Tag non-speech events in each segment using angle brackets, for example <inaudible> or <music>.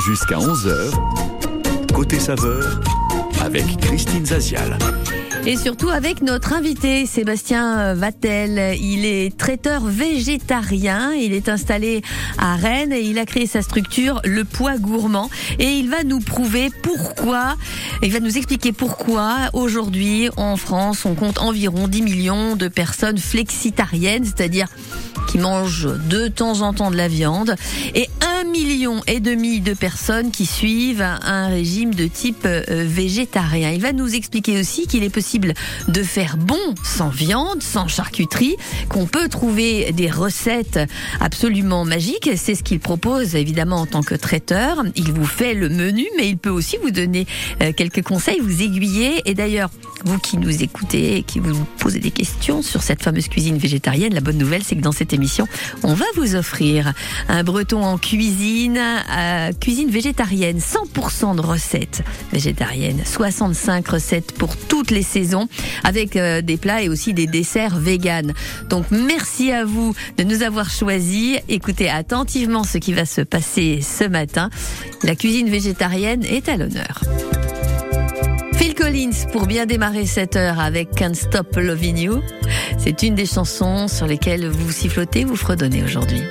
Jusqu'à 11h, côté saveur, avec Christine Zazial. Et surtout avec notre invité Sébastien Vatel. Il est traiteur végétarien. Il est installé à Rennes et il a créé sa structure Le Poids Gourmand. Et il va nous prouver pourquoi, il va nous expliquer pourquoi aujourd'hui en France on compte environ 10 millions de personnes flexitariennes, c'est-à-dire qui mangent de temps en temps de la viande et un million et demi de personnes qui suivent un régime de type euh, végétarien. Il va nous expliquer aussi qu'il est possible de faire bon sans viande, sans charcuterie, qu'on peut trouver des recettes absolument magiques. C'est ce qu'il propose évidemment en tant que traiteur. Il vous fait le menu, mais il peut aussi vous donner euh, quelques conseils, vous aiguiller. Et d'ailleurs, vous qui nous écoutez et qui vous posez des questions sur cette fameuse cuisine végétarienne, la bonne nouvelle, c'est que dans cette émission, on va vous offrir un breton en cuisine, euh, cuisine végétarienne, 100% de recettes végétariennes, 65 recettes pour toutes les saisons, avec euh, des plats et aussi des desserts véganes. Donc merci à vous de nous avoir choisis. Écoutez attentivement ce qui va se passer ce matin. La cuisine végétarienne est à l'honneur. Phil Collins pour bien démarrer cette heure avec Can't Stop Loving You. C'est une des chansons sur lesquelles vous sifflotez, vous fredonnez aujourd'hui.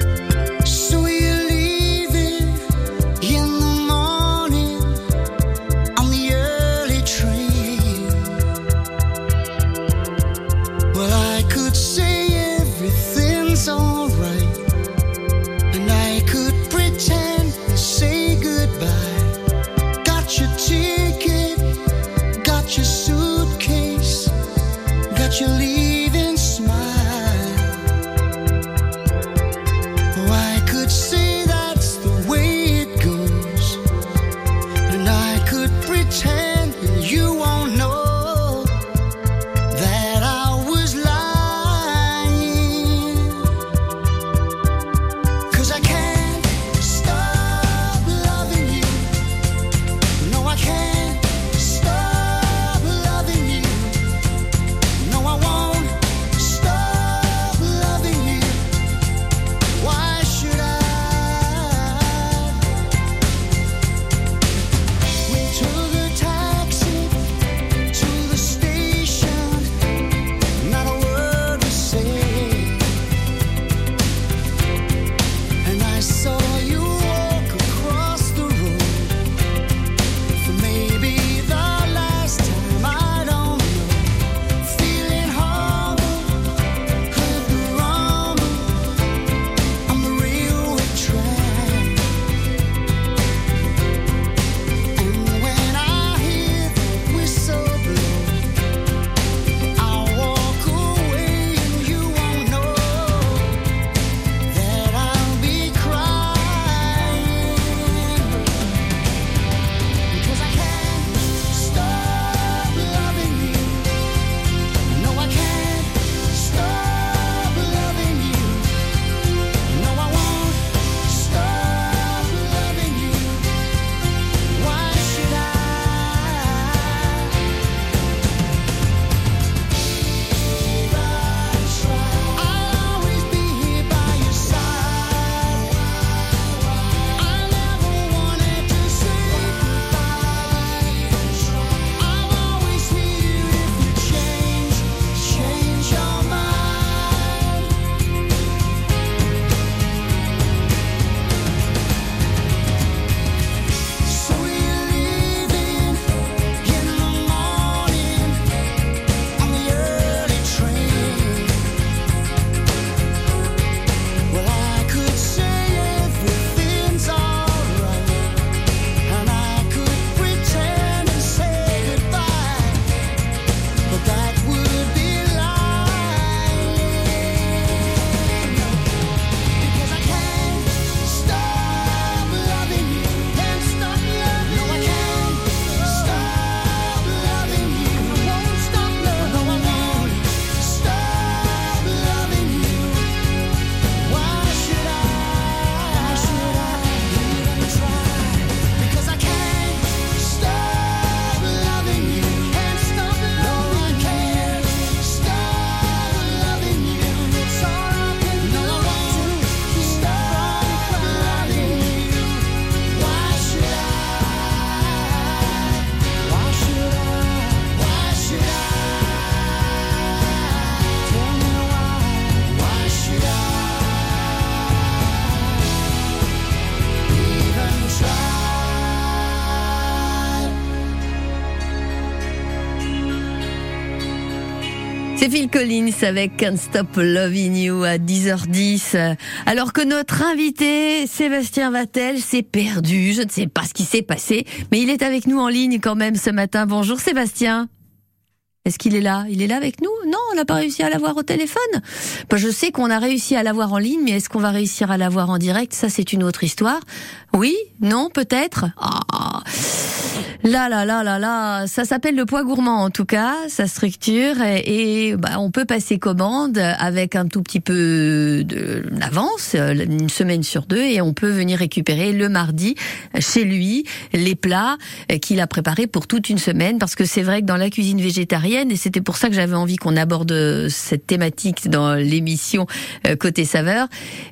C'est Phil Collins avec Can't Stop Loving You à 10h10. Alors que notre invité, Sébastien Vatel, s'est perdu. Je ne sais pas ce qui s'est passé, mais il est avec nous en ligne quand même ce matin. Bonjour Sébastien. Est-ce qu'il est là? Il est là avec nous? Non, on n'a pas réussi à l'avoir au téléphone. Bah, je sais qu'on a réussi à l'avoir en ligne, mais est-ce qu'on va réussir à l'avoir en direct? Ça, c'est une autre histoire. Oui? Non? Peut-être? Ah. Là, là, là, là, là, ça s'appelle le poids gourmand en tout cas, sa structure, et, bah, on peut passer commande avec un tout petit peu d'avance, une semaine sur deux, et on peut venir récupérer le mardi chez lui les plats qu'il a préparés pour toute une semaine, parce que c'est vrai que dans la cuisine végétarienne, et c'était pour ça que j'avais envie qu'on aborde cette thématique dans l'émission euh, Côté Saveur,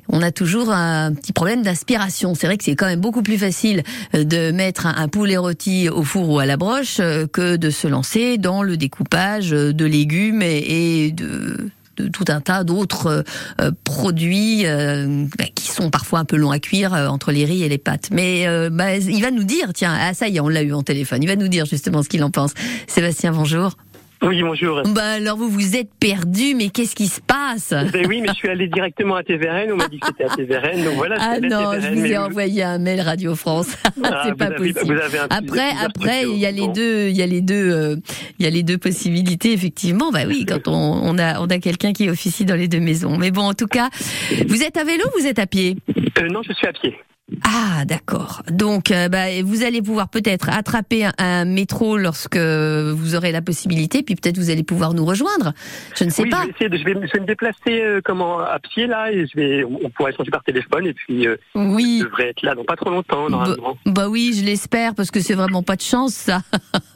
on a toujours un petit problème d'inspiration. C'est vrai que c'est quand même beaucoup plus facile euh, de mettre un poulet rôti au four ou à la broche euh, que de se lancer dans le découpage de légumes et de tout un tas d'autres euh, produits euh, bah, qui sont parfois un peu longs à cuire entre les riz et les pâtes. Mais bah, il va nous dire, tiens, ah ça y est, on l'a eu en téléphone, il va nous dire justement ce qu'il en pense. Sébastien, bonjour. Oui, bonjour. Bah alors vous vous êtes perdu, mais qu'est-ce qui se passe? Ben Oui, mais je suis allé directement à TVRN, on m'a dit que c'était à TVRN, donc voilà. Ah non, je vous ai envoyé un mail Radio France. <laughs> Ah, c'est pas possible. après, après, il y a les deux, il y a les deux, euh, il y a les deux possibilités effectivement. Bah oui, quand on, on a, on a quelqu'un qui officie dans les deux maisons. Mais bon, en tout cas, vous êtes à vélo, ou vous êtes à pied? Euh, Non, je suis à pied. Ah d'accord. Donc euh, bah, vous allez pouvoir peut-être attraper un, métro lorsque vous aurez la possibilité, puis peut-être vous allez pouvoir nous rejoindre. Je ne sais pas. Je vais, je, vais, me déplacer euh, comment à pied là et je vais on pourra échanger par téléphone et puis euh, oui. je devrais être là dans pas trop longtemps normalement. Bah, bah oui, je l'espère parce que c'est vraiment pas de chance ça.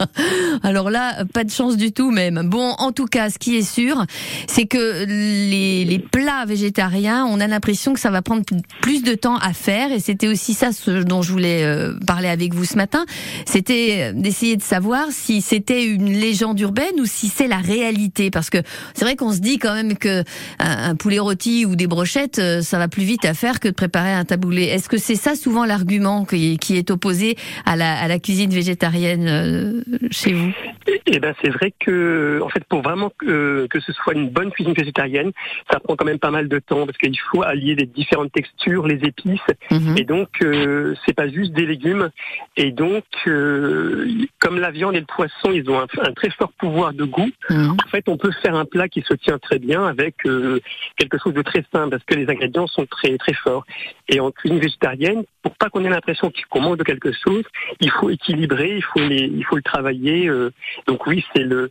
<laughs> Alors là, pas de chance du tout même. Bon, en tout cas, ce qui est sûr, c'est que les, les plats végétariens, on a l'impression que ça va prendre plus de temps à faire et c'était aussi ça ce dont je voulais euh, parler avec vous ce matin. C'était d'essayer de savoir si c'était une légende urbaine ou si c'est la réalité. Parce que c'est vrai qu'on se dit quand même que un, poulet rôti ou des brochettes, euh, ça va plus vite à faire que de préparer un taboulé. Est-ce que c'est ça souvent l'argument qui, qui, est opposé à la, à la cuisine végétarienne euh, chez vous? Eh ben c'est vrai que en fait pour vraiment que, que ce soit une bonne cuisine végétarienne, ça prend quand même pas mal de temps parce qu'il faut allier les différentes textures, les épices, mhm. et donc euh, c'est pas juste des légumes. Et donc, euh, comme la viande et le poisson, ils ont un, très fort pouvoir de goût. Mhm. En fait, on peut faire un plat qui se tient très bien avec euh, quelque chose de très simple parce que les ingrédients sont très très forts. Et en cuisine végétarienne, pour pas qu'on ait l'impression qu'on manque de quelque chose, il faut équilibrer, il faut les, il faut le travailler. donc oui, c'est le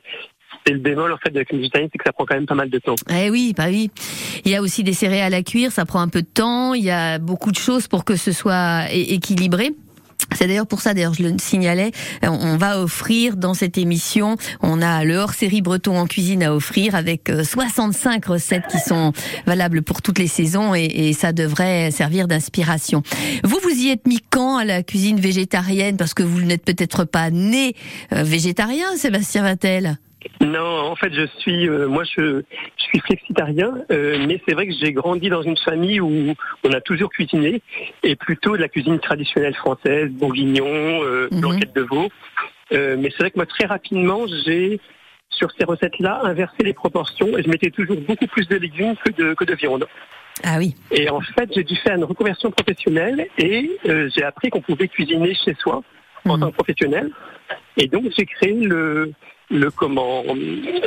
c'est le bémol en fait de la cuisine végétarienne, c'est que ça prend quand même pas mal de temps. Eh oui, bah oui. Il y a aussi des céréales à cuire, ça prend un peu de temps. Il y a beaucoup de choses pour que ce soit équilibré. C'est d'ailleurs pour ça, d'ailleurs, je le signalais, on va offrir dans cette émission, on a le hors-série breton en cuisine à offrir avec 65 euh, recettes qui sont valables pour toutes les saisons et, ça devrait servir d'inspiration. Vous, vous y êtes mis quand à la cuisine végétarienne? Parce que vous n'êtes peut-être pas né euh, végétarien, Sébastien Vattel non, en fait, je suis, euh, moi, je, je, suis flexitarien, euh, mais c'est vrai que j'ai grandi dans une famille où on a toujours cuisiné, et plutôt de la cuisine traditionnelle française, bourguignon, euh, mhm. blanquette de veau. mais c'est vrai que moi, très rapidement, j'ai, sur ces recettes-là, inversé les proportions, et je mettais toujours beaucoup plus de légumes que de, que de viande. Ah oui. Et en fait, j'ai dû faire une reconversion professionnelle, et j'ai appris qu'on pouvait cuisiner chez soi en mhm. tant que professionnel. Et donc, j'ai créé le, le comment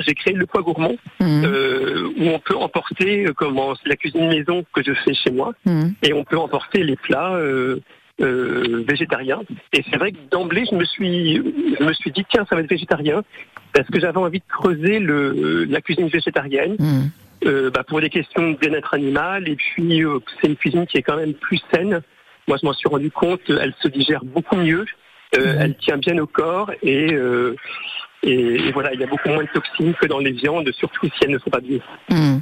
j'ai créé le poids gourmand mmh. euh, où on peut emporter euh, comment la cuisine maison que je fais chez moi mmh. et on peut emporter les plats euh, euh, végétariens et c'est vrai que d'emblée je me suis je me suis dit tiens ça va être végétarien parce que j'avais envie de creuser le la cuisine végétarienne mmh. euh, bah, pour des questions de bien-être animal et puis c'est une cuisine qui est quand même plus saine moi je m'en suis rendu compte elle se digère beaucoup mieux elle tient bien au corps et et, voilà, il y a beaucoup moins de toxines que dans les viandes, surtout si elles ne sont pas bio. Hmm.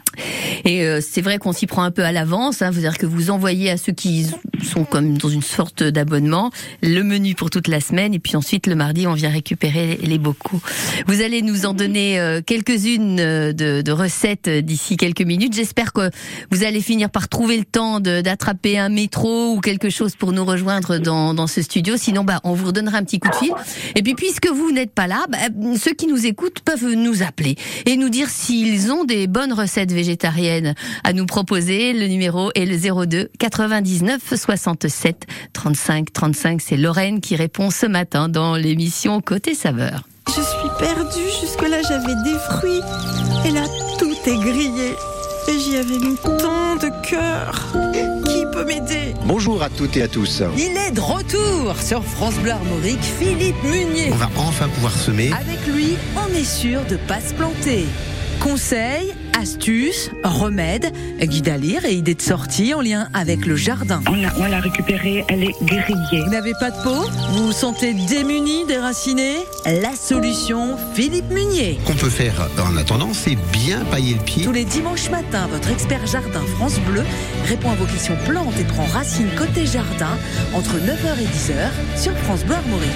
Et euh, c'est vrai qu'on s'y prend un peu à l'avance. Hein, C'est-à-dire que vous envoyez à ceux qui sont comme dans une sorte d'abonnement le menu pour toute la semaine, et puis ensuite le mardi on vient récupérer les bocaux. Vous allez nous en donner euh, quelques-unes euh, de, de, recettes d'ici quelques minutes. J'espère que vous allez finir par trouver le temps d'attraper un métro ou quelque chose pour nous rejoindre dans, dans ce studio. Sinon, bah, on vous redonnera un petit coup de fil. Et puis puisque vous n'êtes pas là, bah, ceux qui nous écoutent peuvent nous appeler et nous dire s'ils ont des bonnes recettes végétariennes à nous proposer. Le numéro est le 02 99 67 35 35. C'est Lorraine qui répond ce matin dans l'émission Côté Saveur. Je suis perdue. Jusque-là, j'avais des fruits. Et là, tout est grillé. Et j'y avais mis tant de cœur. Qui peut m'aider Bonjour à toutes et à tous. Il est de retour sur France Bleu Armorique, Philippe Munier. On va enfin pouvoir semer. Avec lui, on est sûr de pas se planter. Conseils, astuces, remèdes, guide à lire et idées de sortie en lien avec le jardin. On l'a, on l'a récupérée, elle est grillée. Vous n'avez pas de peau? Vous vous sentez démuni, déraciné La solution, Philippe Munier. Qu'on peut faire en attendant, c'est bien pailler le pied. Tous les dimanches matins, votre expert jardin France Bleu répond à vos questions plantes et prend racine côté jardin entre 9h et 10h sur France Bleu Armorique.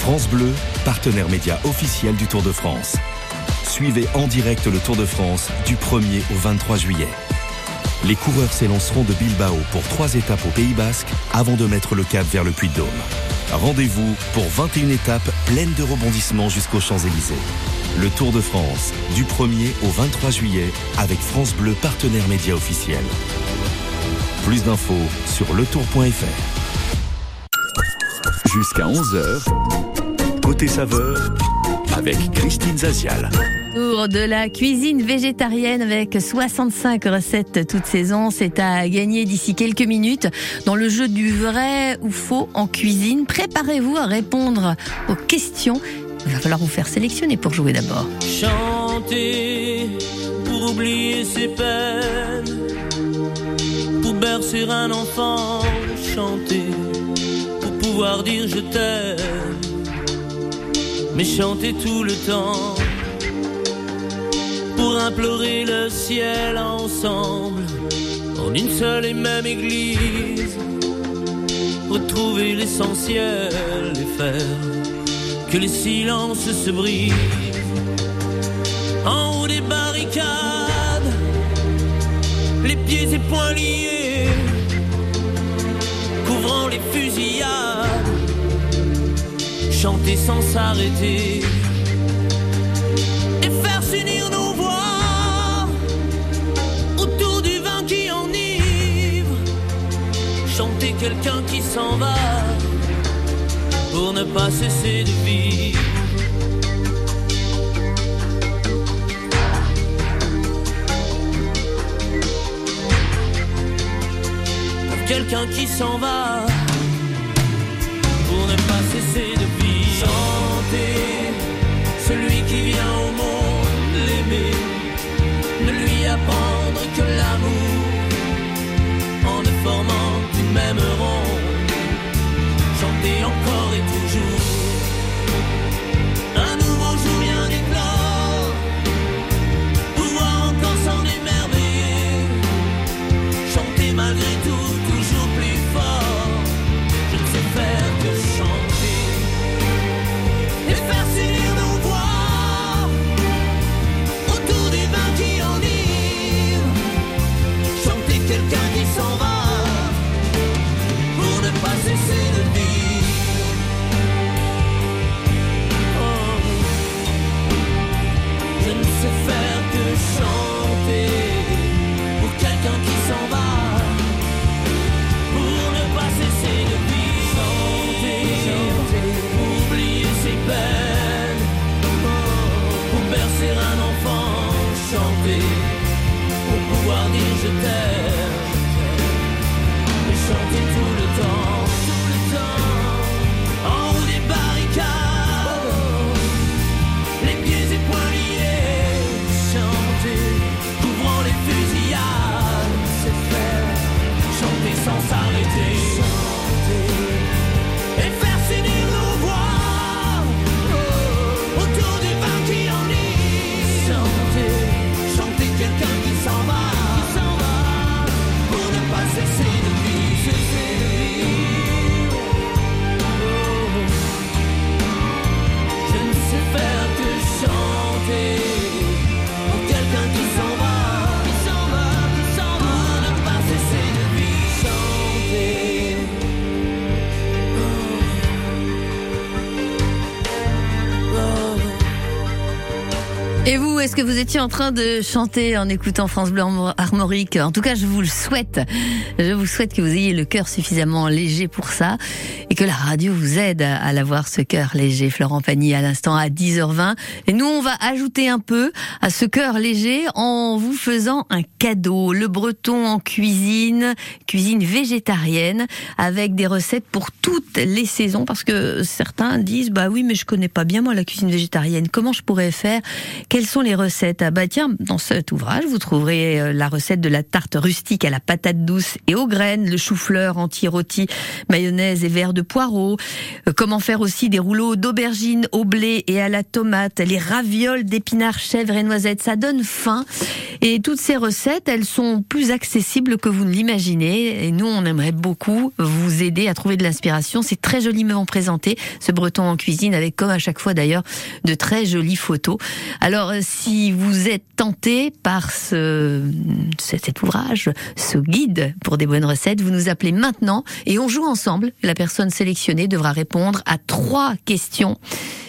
France Bleu, partenaire média officiel du Tour de France. Suivez en direct le Tour de France du 1er au 23 juillet. Les coureurs s'élanceront de Bilbao pour trois étapes au Pays Basque avant de mettre le cap vers le Puy-de-Dôme. Rendez-vous pour 21 étapes pleines de rebondissements jusqu'aux Champs-Élysées. Le Tour de France du 1er au 23 juillet avec France Bleu partenaire média officiel. Plus d'infos sur letour.fr. Jusqu'à 11h, côté saveur avec Christine Zazial. De la cuisine végétarienne avec 65 recettes toute saison. C'est à gagner d'ici quelques minutes dans le jeu du vrai ou faux en cuisine. Préparez-vous à répondre aux questions. Il va falloir vous faire sélectionner pour jouer d'abord. Chanter pour oublier ses peines, pour bercer un enfant, chanter pour pouvoir dire je t'aime, mais chanter tout le temps pour implorer le ciel ensemble en une seule et même église, retrouver l'essentiel et faire que les silences se brisent. En haut des barricades, les pieds et poings liés, couvrant les fusillades, chanter sans s'arrêter quelqu'un qui s'en va pour ne pas cesser de vivre. Quelqu'un qui s'en va pour ne pas cesser de vivre. Chanter celui qui vient vous, étiez en train de chanter en écoutant France Bleu Armorique En tout cas, je vous le souhaite. Je vous souhaite que vous ayez le cœur suffisamment léger pour ça que la radio vous aide à l'avoir ce cœur léger. Florent Pagny à l'instant à 10h20. Et nous, on va ajouter un peu à ce cœur léger en vous faisant un cadeau. Le breton en cuisine, cuisine végétarienne avec des recettes pour toutes les saisons parce que certains disent bah oui, mais je connais pas bien moi la cuisine végétarienne. Comment je pourrais faire? Quelles sont les recettes? Ah bah tiens, dans cet ouvrage, vous trouverez euh, la recette de la tarte rustique à la patate douce et aux graines, le chou-fleur anti-rôti, mayonnaise et verre de poireau. Euh, comment faire aussi des rouleaux d'aubergines au blé et à la tomate, les ravioles d'épinards, chèvres et noisettes. Ça donne faim. Et toutes ces recettes, elles sont plus accessibles que vous ne l'imaginez. Et nous, on aimerait beaucoup vous aider à trouver de l'inspiration. C'est très joliment présenté, ce breton en cuisine, avec comme à chaque fois d'ailleurs de très jolies photos. Alors alors, si vous êtes tenté par ce, cet ouvrage, ce guide pour des bonnes recettes, vous nous appelez maintenant et on joue ensemble. La personne sélectionnée devra répondre à trois questions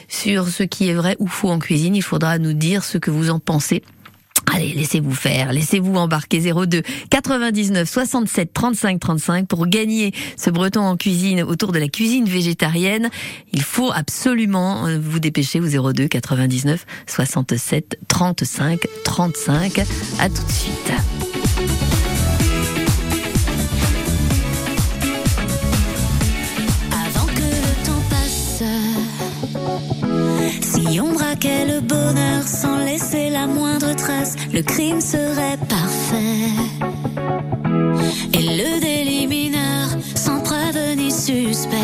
sur ce qui est vrai ou faux en cuisine. Il faudra nous dire ce que vous en pensez. Allez, laissez-vous faire, laissez-vous embarquer 02 99 67 35 35 pour gagner ce breton en cuisine autour de la cuisine végétarienne. Il faut absolument euh, vous dépêcher au 02 99 67 35 35. À tout de suite. Si on braquait le bonheur sans laisser la moindre trace, le crime serait parfait. Et le délit mineur sans preuve ni suspect.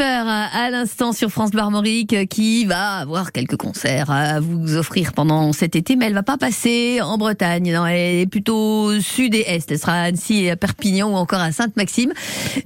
Euh, à l'instant sur France Bleu Armorique euh, qui va avoir quelques concerts à vous offrir pendant cet été, mais elle va pas passer en Bretagne. Non, elle est plutôt sud et est. Elle sera à Annecy et à Perpignan ou encore à Sainte-Maxime.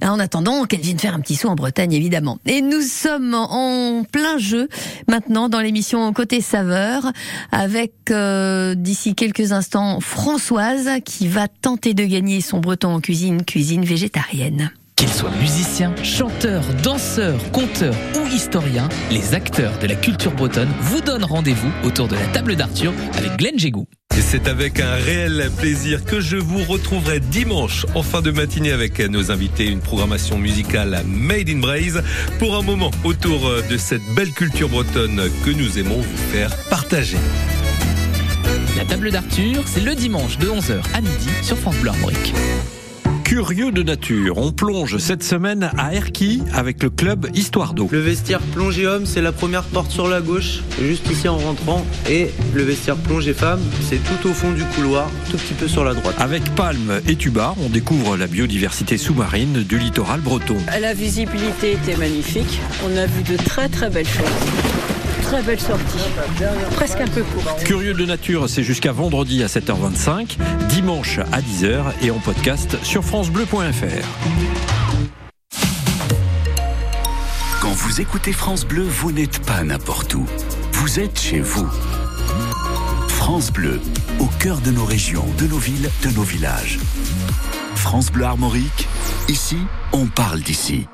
En attendant qu'elle vienne faire un petit saut en Bretagne, évidemment. Et nous sommes en plein jeu maintenant dans l'émission Côté Saveur avec euh, d'ici quelques instants Françoise qui va tenter de gagner son breton en cuisine, cuisine végétarienne. Qu'ils soient musiciens, chanteurs, danseurs, conteurs ou historiens, les acteurs de la culture bretonne vous donnent rendez-vous autour de la table d'Arthur avec Glenn Jégou. Et c'est avec un réel plaisir que je vous retrouverai dimanche en fin de matinée avec nos invités, une programmation musicale Made in Braise pour un moment autour de cette belle culture bretonne que nous aimons vous faire partager. La table d'Arthur, c'est le dimanche de 11h à midi sur France Bleu Armorique. Curieux de nature, on plonge cette semaine à Erquy avec le club Histoire d'eau. Le vestiaire plongée homme, c'est la première porte sur la gauche, juste ici en rentrant. Et le vestiaire plongée femme, c'est tout au fond du couloir, tout petit peu sur la droite. Avec Palme et Tuba, on découvre la biodiversité sous-marine du littoral breton. La visibilité était magnifique. On a vu de très très belles choses. Très belle sortie. Presque un peu courte. Curieux de nature, c'est jusqu'à vendredi à 7h25, dimanche à 10h et en podcast sur francebleu.fr. Quand vous écoutez France Bleu, vous n'êtes pas n'importe où. Vous êtes chez vous. France Bleu, au cœur de nos régions, de nos villes, de nos villages. France Bleu Armorique, ici, on parle d'ici.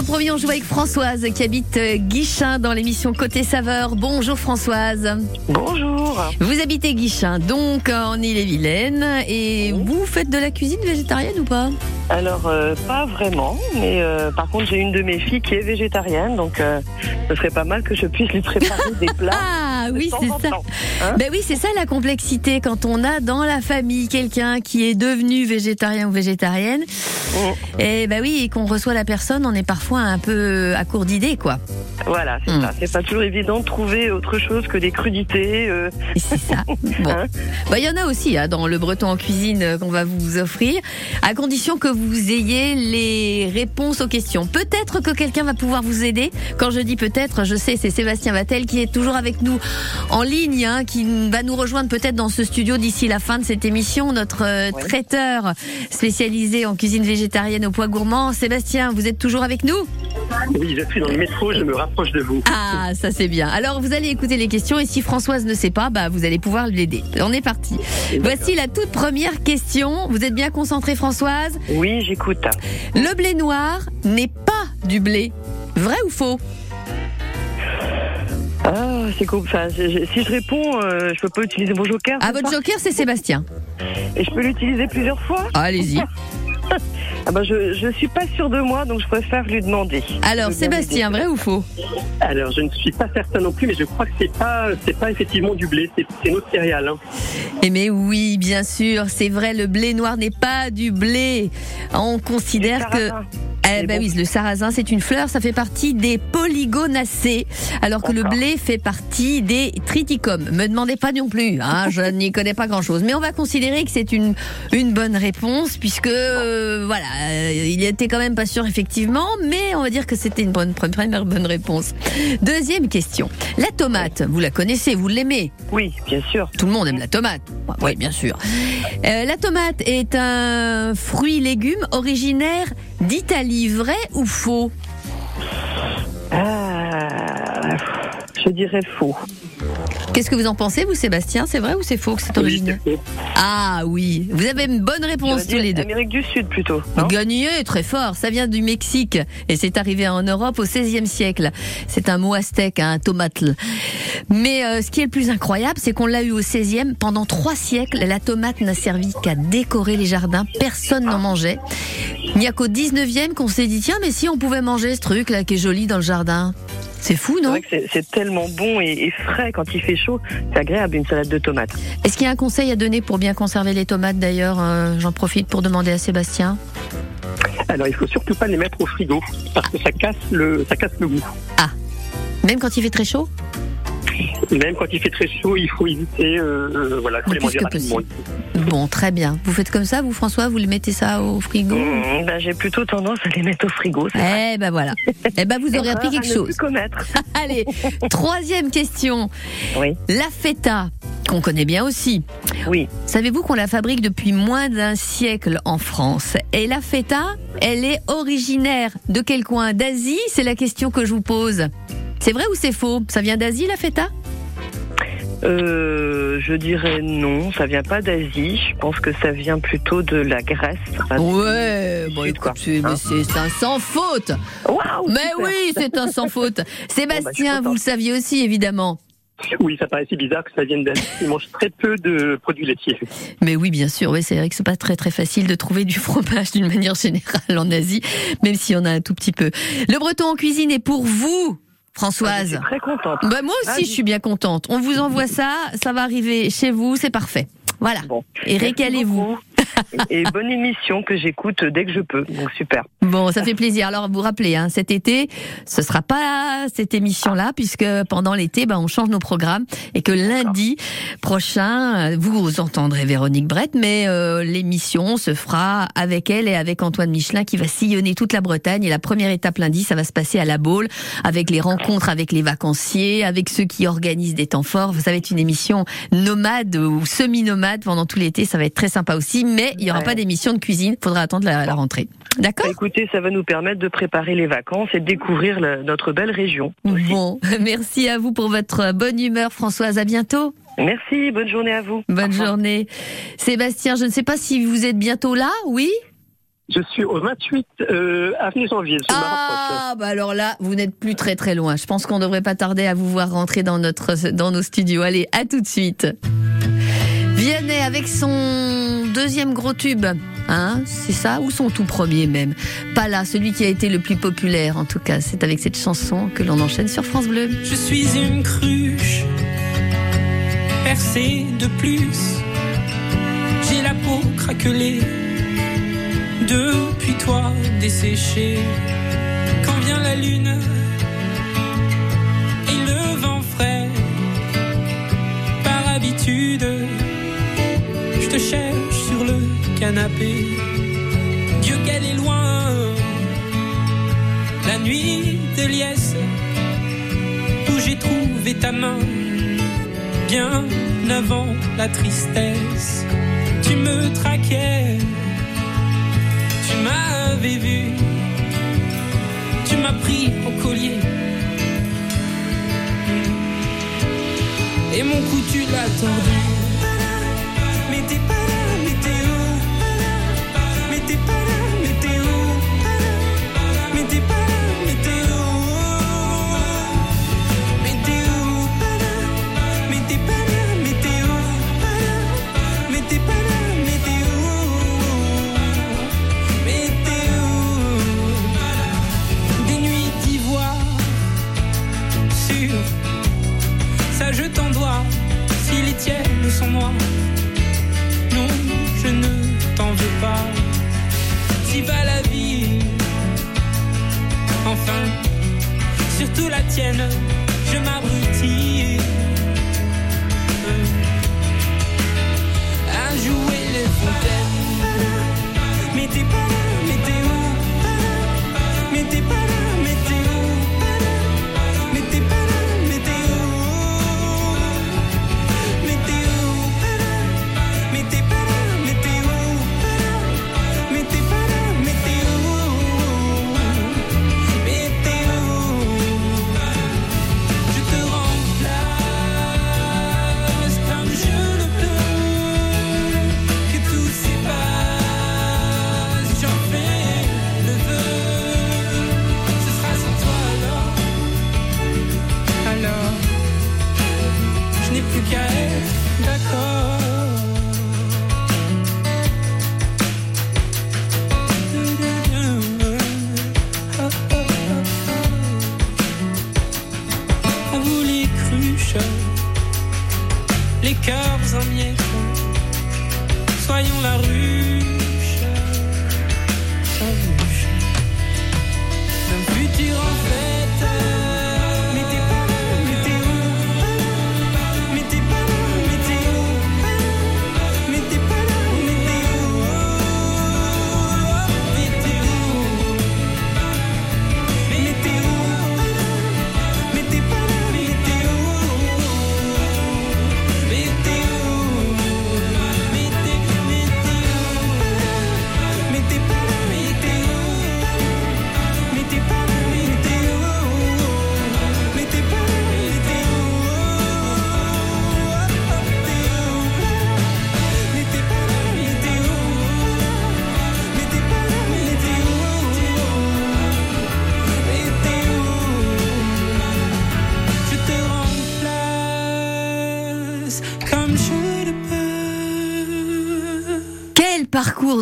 Comme promis, on joue avec Françoise qui habite euh, Guichin dans l'émission Côté Saveur. Bonjour Françoise. Bonjour. Vous habitez Guichin, donc euh, en Ille-et-Vilaine, et vous faites de la cuisine végétarienne ou pas? Alors, euh, pas vraiment, mais euh, par contre, j'ai une de mes filles qui est végétarienne, donc euh, ce serait pas mal que je puisse lui préparer <laughs> des plats. <laughs> Ah oui, c'est ça. hein. ben oui, c'est ça la complexité quand on a dans la famille quelqu'un qui est devenu végétarien ou végétarienne. Mm. Et ben oui, et qu'on reçoit la personne, on est parfois un peu à court d'idées, quoi. Voilà, c'est Mm. ça. C'est pas toujours évident de trouver autre chose que des crudités. euh, C'est ça. <laughs> Bon. hein. Bah, Il y en a aussi hein, dans le breton en cuisine euh, qu'on va vous offrir, à condition que vous ayez les réponses aux questions. Peut-être que quelqu'un va pouvoir vous aider. Quand je dis peut-être, je sais, c'est Sébastien Vatel qui est toujours avec nous en ligne, hein, qui va nous rejoindre peut-être dans ce studio d'ici la fin de cette émission. Notre euh, traiteur spécialisé en cuisine végétarienne au poids gourmand. Sébastien, vous êtes toujours avec nous? Oui, je suis dans le métro, je me rapproche de vous. Ah, ça c'est bien. Alors vous allez écouter les questions et si Françoise ne sait pas, bah vous allez pouvoir l'aider. On est parti. Voici la toute première question. Vous êtes bien concentrée Françoise? Oui, j'écoute. Le blé noir n'est pas du blé. Vrai ou faux? Ah, c'est cool. Enfin, je- je- si je réponds, euh, je peux pas utiliser mon joker. Ah, votre joker c'est Sébastien. Et je peux l'utiliser plusieurs fois Allez-y. <laughs> Ah bah je, je suis pas sûre de moi, donc je préfère lui demander. Alors Sébastien, vrai ou faux Alors, je ne suis pas certain non plus, mais je crois que c'est pas, c'est pas effectivement du blé, c'est c'est autre céréale. hein. Eh mais oui, bien sûr, c'est vrai, le blé noir n'est pas du blé. On considère que... sarrasin. Eh ben oui, le sarrasin, c'est une fleur, ça fait partie des polygonacées, alors que le blé fait partie des triticums. Me demandez pas non plus, hein, je <laughs> n'y connais pas grand-chose. Mais on va considérer que c'est une, une bonne réponse, puisque, euh, voilà, euh, il était quand même pas sûr effectivement, mais on va dire que c'était une bonne première bonne réponse. Deuxième question. La tomate, vous la connaissez, vous l'aimez? Oui, bien sûr. Tout le monde aime la tomate. Oui, bien sûr. Euh, la tomate est un fruit-légume originaire d'Italie. Vrai ou faux? Ah, je dirais faux. Qu'est-ce que vous en pensez, vous, Sébastien? C'est vrai ou c'est faux que c'est originaire Ah oui, vous avez une bonne réponse tous les deux. Amérique du Sud plutôt. Gagnez très fort. Ça vient du Mexique et c'est arrivé en Europe au XVIe siècle. C'est un mot aztèque, un tomatl. Mais euh, ce qui est le plus incroyable, c'est qu'on l'a eu au XVIe. Pendant trois siècles, la tomate n'a servi qu'à décorer les jardins. Personne n'en mangeait. Il n'y a qu'au XIXe qu'on s'est dit tiens, mais si on pouvait manger ce truc là qui est joli dans le jardin? C'est fou, non c'est- tellement bon et, et frais quand il fait chaud. C'est agréable une salade de tomates. Est-ce qu'il y a un conseil à donner pour bien conserver les tomates d'ailleurs Euh, J'en profite pour demander à Sébastien. Alors, il faut surtout pas les mettre au frigo, parce que ça casse le, ça casse le goût. Même quand il fait très chaud Même quand il fait très chaud, il faut éviter, euh, euh, voilà, il faut Le les plus manger que rapidement. Bon, très bien. Vous faites comme ça, vous François? Vous le mettez ça au frigo? Mmh, ben, J'ai plutôt tendance à les mettre au frigo. Eh ben voilà. Eh ben vous aurez appris à quelque ne chose. <laughs> Allez, troisième question. Oui. La feta, qu'on connaît bien aussi. Oui. Savez-vous qu'on la fabrique depuis moins d'un siècle en France? Et la feta, elle est originaire de quel coin? D'Asie? C'est la question que je vous pose. C'est vrai ou c'est faux? Ça vient d'Asie la feta? Euh, je dirais non, ça vient pas d'Asie. Je pense que ça vient plutôt de la Grèce. Enfin, Ouais, bon, écoute, c'est mais c'est- c'est un sans faute. mais super. oui, c'est un sans faute. <laughs> Sébastien, vous le saviez aussi, évidemment. Oui, ça paraît si bizarre que ça vienne d'Asie. Ils mangent très peu de produits laitiers. Mais oui, bien sûr, oui, c'est vrai que c'est pas très très facile de trouver du fromage d'une <laughs> manière générale en Asie, même si on a un tout petit peu. Le breton en cuisine est pour vous. Françoise. très contente. Bah, moi aussi, Ah, je suis bien contente. On vous envoie ça, ça va arriver chez vous, c'est parfait. Voilà. Et Merci régalez-vous. <laughs> Et bonne émission que j'écoute dès que je peux. Donc super. Bon, ça fait plaisir. Alors, vous rappelez, hein, cet été, ce sera pas cette émission-là, puisque pendant l'été, ben, on change nos programmes et que lundi prochain, euh, vous entendrez Véronique Brett, mais euh, l'émission se fera avec elle et avec Antoine Michelin qui va sillonner toute la Bretagne. Et la première étape lundi, ça va se passer à la Baule, avec les rencontres avec les vacanciers, avec ceux qui organisent des temps forts. Ça va être une émission nomade ou semi-nomade pendant tout l'été. Ça va être très sympa aussi, mais il y aura Ouais. pas d'émission de cuisine. Faudra attendre la, la rentrée. D'accord? Bah, Écoutez, ça va nous permettre de préparer les vacances et de découvrir la- notre belle région. Bon, <laughs> merci à vous pour votre bonne humeur, Françoise. À bientôt. Merci, bonne journée à vous. Bonne journée. Sébastien, je ne sais pas si vous êtes bientôt là, oui? Je suis au 28 euh, avenue Janvier. Ah, bah alors là, vous n'êtes plus très très loin. Je pense qu'on ne devrait pas tarder à vous voir rentrer dans, notre, dans nos studios. Allez, à tout de suite. Vianney avec son deuxième gros tube. Hein, c'est ça? Ou son tout premier même? Pas là, celui qui a été le plus populaire en tout cas. C'est avec cette chanson que l'on enchaîne sur France Bleu. Je suis une cruche percée de plus. J'ai la peau craquelée depuis toi desséchée. Quand vient la lune et le vent frais, par habitude, te cherche sur le canapé. Dieu qu'elle est loin, la nuit de liesse où j'ai trouvé ta main bien avant la tristesse. Tu me traquais, tu m'avais vu, tu m'as pris au collier. Et mon cou tu l'as. Mais t'es pas là, mais t'es où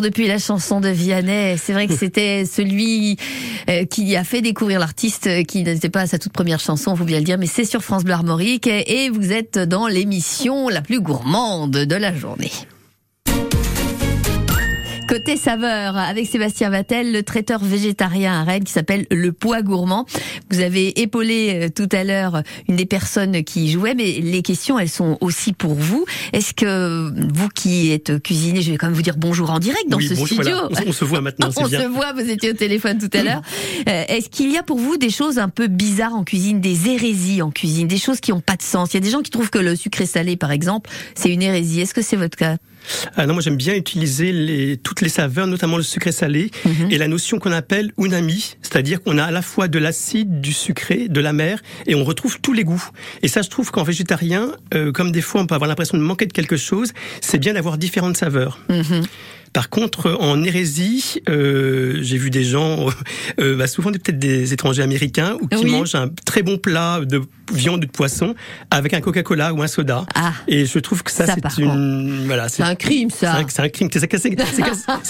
depuis la chanson de Vianney. C'est vrai que <laughs> c'était celui euh, qui a fait découvrir l'artiste euh, qui n'était pas à sa toute première chanson, faut bien le dire, mais c'est sur France Bleu Armorique et vous êtes dans l'émission la plus gourmande de la journée. Côté saveur, avec Sébastien Vatel, le traiteur végétarien à Rennes qui s'appelle Le Poids Gourmand. Vous avez épaulé euh, tout à l'heure une des personnes qui jouait, mais les questions, elles sont aussi pour vous. Est-ce que vous qui êtes cuisinier, je vais quand même vous dire bonjour en direct dans Oui, ce studio. voilà. On se voit maintenant, <laughs> On bien. se voit, vous étiez au téléphone tout à l'heure. <clears throat> Euh, Est-ce qu'il y a pour vous des choses un peu bizarres en cuisine, des hérésies en cuisine, des choses qui n'ont pas de sens? Il y a des gens qui trouvent que le sucré salé, par exemple, c'est une hérésie. Est-ce que c'est votre cas? Ah non, moi j'aime bien utiliser les, toutes les saveurs, notamment le sucré salé, Mhm. et la notion qu'on appelle unami, c'est-à-dire qu'on a à la fois de l'acide, du sucré, de l'amer, et on retrouve tous les goûts. Et ça, je trouve qu'en végétarien, euh, comme des fois on peut avoir l'impression de manquer de quelque chose, c'est bien d'avoir différentes saveurs. Par contre, en hérésie, euh, j'ai vu des gens, <laughs> euh, bah, souvent peut-être des étrangers américains, ou qui Oui. mangent un très bon plat de viande ou de poisson avec un Coca-Cola ou un soda. Et je trouve que ça, Ah. C'est une, voilà, C'est un crime, ça. c'est un- un crime. C'est quasi,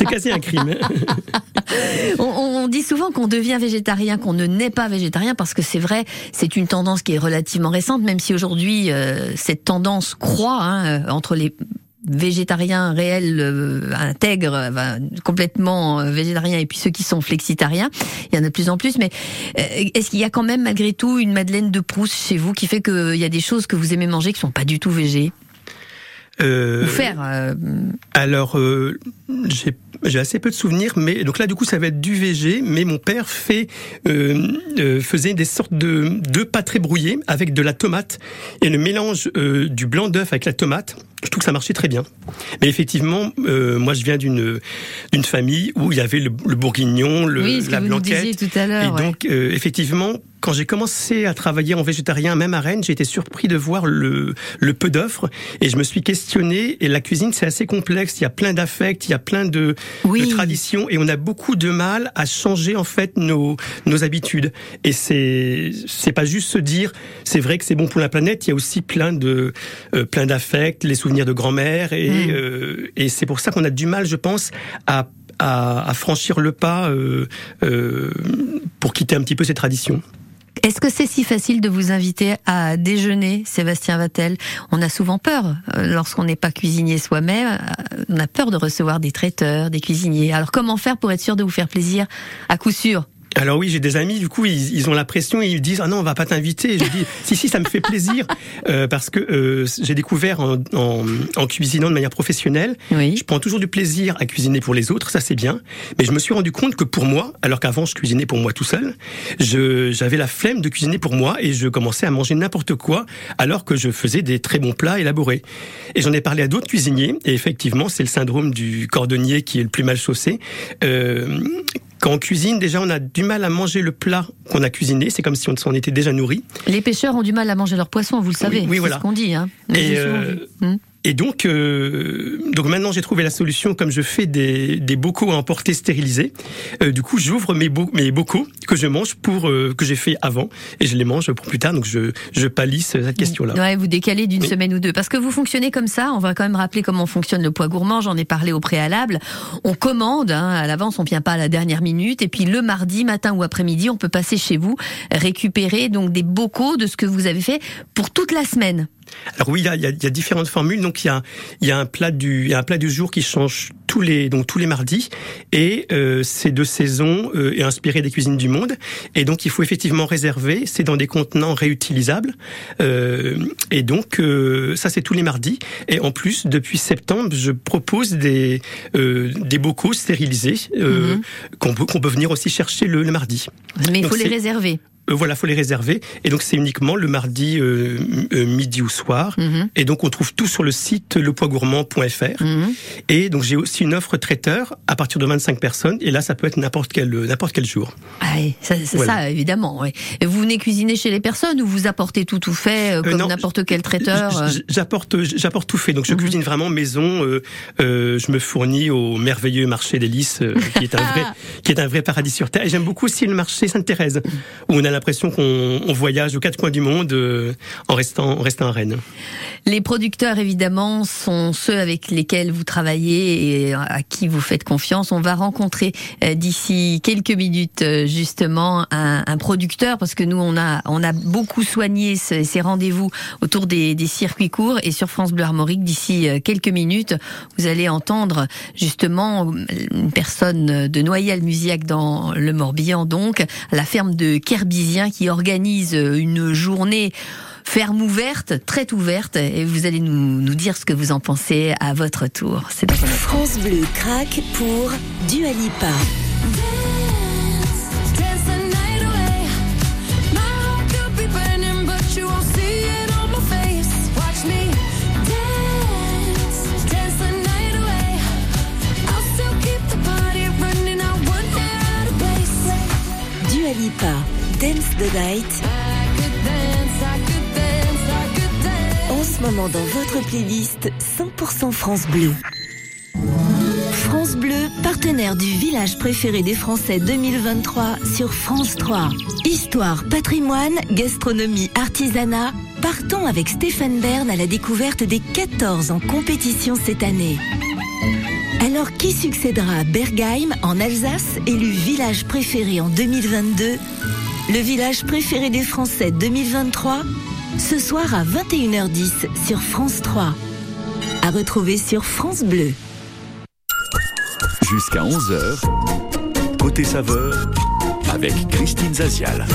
quasi un crime. <laughs> on, on dit souvent qu'on devient végétarien, qu'on ne naît pas végétarien, parce que c'est vrai, c'est une tendance qui est relativement récente, même si aujourd'hui euh, cette tendance croît hein, euh, entre les végétariens réels euh, intègres, euh, ben, complètement euh, végétariens, et puis ceux qui sont flexitariens. Il y en a de plus en plus, mais euh, est-ce qu'il y a quand même malgré tout une Madeleine de Proust chez vous qui fait qu'il y a des choses que vous aimez manger qui sont pas du tout végé? Euh, Ou faire euh, Alors, euh, j'ai j'ai assez peu de souvenirs, mais donc là, du coup, ça va être du VG. Mais mon père fait euh, euh, faisait des sortes de deux pas très brouillés avec de la tomate et le mélange euh, du blanc d'œuf avec la tomate. Je trouve que ça marchait très bien. Mais effectivement, euh, moi, je viens d'une d'une famille où il y avait le, le bourguignon, le, Oui, ce que la blanquette. tout à l'heure, Et ouais. donc, euh, effectivement, quand j'ai commencé à travailler en végétarien, même à Rennes, j'ai été surpris de voir le, le peu d'offres et je me suis questionné. Et la cuisine, c'est assez complexe. Il y a plein d'affects, il y a plein de, de traditions et on a beaucoup de mal à changer en fait nos, nos habitudes. Et c'est c'est pas juste se dire c'est vrai que c'est bon pour la planète. Il y a aussi plein de euh, plein d'affects, les souvenirs de grand-mère et Mm. euh, et c'est pour ça qu'on a du mal, je pense, à à, à franchir le pas euh, euh, pour quitter un petit peu ces traditions. Est-ce que c'est si facile de vous inviter à déjeuner, Sébastien Vatel On a souvent peur euh, lorsqu'on n'est pas cuisinier soi-même. euh, On a peur de recevoir des traiteurs, des cuisiniers. Alors comment faire pour être sûr de vous faire plaisir? À coup sûr. Alors oui, j'ai des amis, du coup, ils, ils ont la pression et ils disent ah non, on va pas t'inviter. Je dis <laughs> si si, ça me fait plaisir euh, parce que euh, j'ai découvert en, en, en cuisinant de manière professionnelle. Je prends toujours du plaisir à cuisiner pour les autres, ça c'est bien. Mais je me suis rendu compte que pour moi, alors qu'avant je cuisinais pour moi tout seul, j'avais la flemme de cuisiner pour moi et je commençais à manger n'importe quoi alors que je faisais des très bons plats élaborés. Et j'en ai parlé à d'autres cuisiniers et effectivement, c'est le syndrome du cordonnier qui est le plus mal chaussé. Euh, quand on cuisine, déjà, on a du mal à manger le plat qu'on a cuisiné. C'est comme si on s'en était déjà nourri. Les pêcheurs ont du mal à manger leur poisson, vous le savez. Oui, voilà. ce qu'on dit. Hein. Et, euh. Et donc, euh, donc maintenant j'ai trouvé la solution. Comme je fais des, des bocaux à emporter stérilisés, euh, du coup j'ouvre mes, bo- mes bocaux que je mange pour euh, que j'ai fait avant et je les mange pour plus tard. Donc je, je palisse cette question-là. Ouais, vous décalez d'une Oui. semaine ou deux. Parce que vous fonctionnez comme ça, on va quand même rappeler comment fonctionne le poids gourmand, j'en ai parlé au préalable. On commande hein, à l'avance, on vient pas à la dernière minute. Et puis le mardi matin ou après-midi, on peut passer chez vous, récupérer donc des bocaux de ce que vous avez fait pour toute la semaine. Alors oui, il y a, il y différentes formules. Donc il y a, il y a un plat du, il y a un plat du jour qui change tous les, donc tous les mardis, et euh, c'est de saison euh, et inspiré des cuisines du monde. Et donc il faut effectivement réserver. C'est dans des contenants réutilisables. Euh, et donc ça c'est tous les mardis. Et en plus, depuis septembre, je propose des des bocaux stérilisés Mhm. qu'on peut qu'on peut venir aussi chercher le, le mardi. Mais il Donc, faut les réserver. Euh, voilà, faut les réserver. Et donc c'est uniquement le mardi euh, euh, midi ou soir. Et donc on trouve tout sur le site lepoisgourmand.fr. Et donc j'ai aussi une offre traiteur à partir de 25 personnes. Et là, ça peut être n'importe quel euh, n'importe quel jour. Ah c'est Voilà. ça, évidemment. Et vous venez cuisiner chez les personnes ou vous apportez tout tout fait comme n'importe quel traiteur J'apporte j'apporte tout fait. Donc je cuisine vraiment maison. je me fournis au merveilleux marché d'Hélice, euh, qui est un <laughs> vrai qui est un vrai paradis sur terre. Et j'aime beaucoup aussi le marché Sainte-Thérèse, où on a l'impression qu'on on voyage aux quatre coins du monde euh, en restant en restant à Rennes. Les producteurs, évidemment, sont ceux avec lesquels vous travaillez et à qui vous faites confiance. On va rencontrer euh, d'ici quelques minutes, euh, justement, un, producteur, parce que nous, on a, on a beaucoup soigné ce- ces rendez-vous autour des, circuits courts. Et sur France Bleu Armorique, d'ici quelques minutes, vous allez entendre, justement, une personne de Noyal-Musiac dans le Morbihan, donc, à la ferme de Qui organise une journée ferme ouverte, très ouverte, et vous allez nous, dire ce que vous en pensez à votre tour. C'est. France Bleu craque pour Dua Lipa. Dance the night. En ce moment dans votre playlist 100% France Bleu. France Bleu, partenaire du village préféré des Français 2023 sur France 3. Histoire, patrimoine, gastronomie, artisanat. Partons avec Stéphane Bern à la découverte des 14 en compétition cette année. Alors qui succédera à Bergheim en Alsace, élu village préféré en 2022 Le village préféré des Français 2023 Ce soir à 21h10 sur France 3. À retrouver sur France Bleu. Jusqu'à 11h, côté saveur, avec Christine Zazial.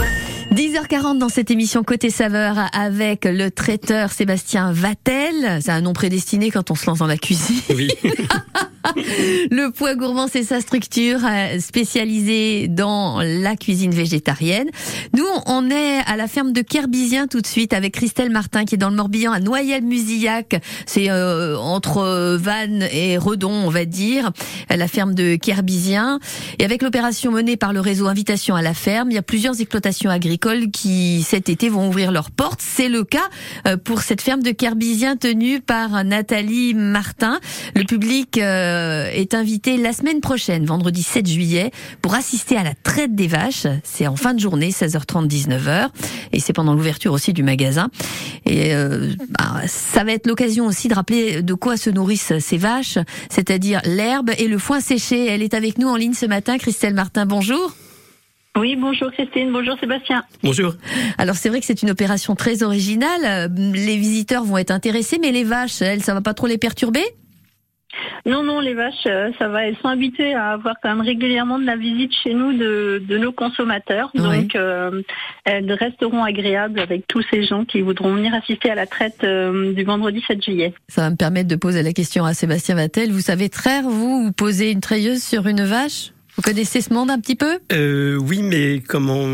10h40 dans cette émission Côté Saveur avec le traiteur Sébastien Vatel. C'est un nom prédestiné quand on se lance dans la cuisine. Oui. <laughs> Le poids gourmand, c'est sa structure euh, spécialisée dans la cuisine végétarienne. Nous, on est à la ferme de Kerbisien tout de suite avec Christelle Martin qui est dans le Morbihan à Noyelles-Musillac. C'est euh, entre euh, Vannes et Redon, on va dire, la ferme de Kerbisien. Et avec l'opération menée par le réseau Invitation à la ferme, il y a plusieurs exploitations agricoles qui cet été vont ouvrir leurs portes. C'est le cas euh, pour cette ferme de Kerbisien tenue par Nathalie Martin. Le public euh, est invité la semaine prochaine, vendredi 7 juillet, pour assister à la traite des vaches. C'est en fin de journée, 16h30, 19h. Et c'est pendant l'ouverture aussi du magasin. Et euh, bah, ça va être l'occasion aussi de rappeler de quoi se nourrissent ces vaches, c'est-à-dire l'herbe et le foin séché. Elle est avec nous en ligne ce matin. Christelle Martin, bonjour. Oui, bonjour Christine, bonjour Sébastien. Bonjour. Alors c'est vrai que c'est une opération très originale. Euh, Les visiteurs vont être intéressés, mais les vaches, elles, ça va pas trop les perturber? Non, non, les vaches, euh, ça va, elles sont habituées à avoir quand même régulièrement de la visite chez nous de, de nos consommateurs. Donc, euh, elles resteront agréables avec tous ces gens qui voudront venir assister à la traite euh, du vendredi 7 juillet. Ça va me permettre de poser la question à Sébastien Vatel. Vous savez traire, vous, vous posez une treilleuse sur une vache? Vous connaissez ce monde un petit peu? Euh, oui, mais comment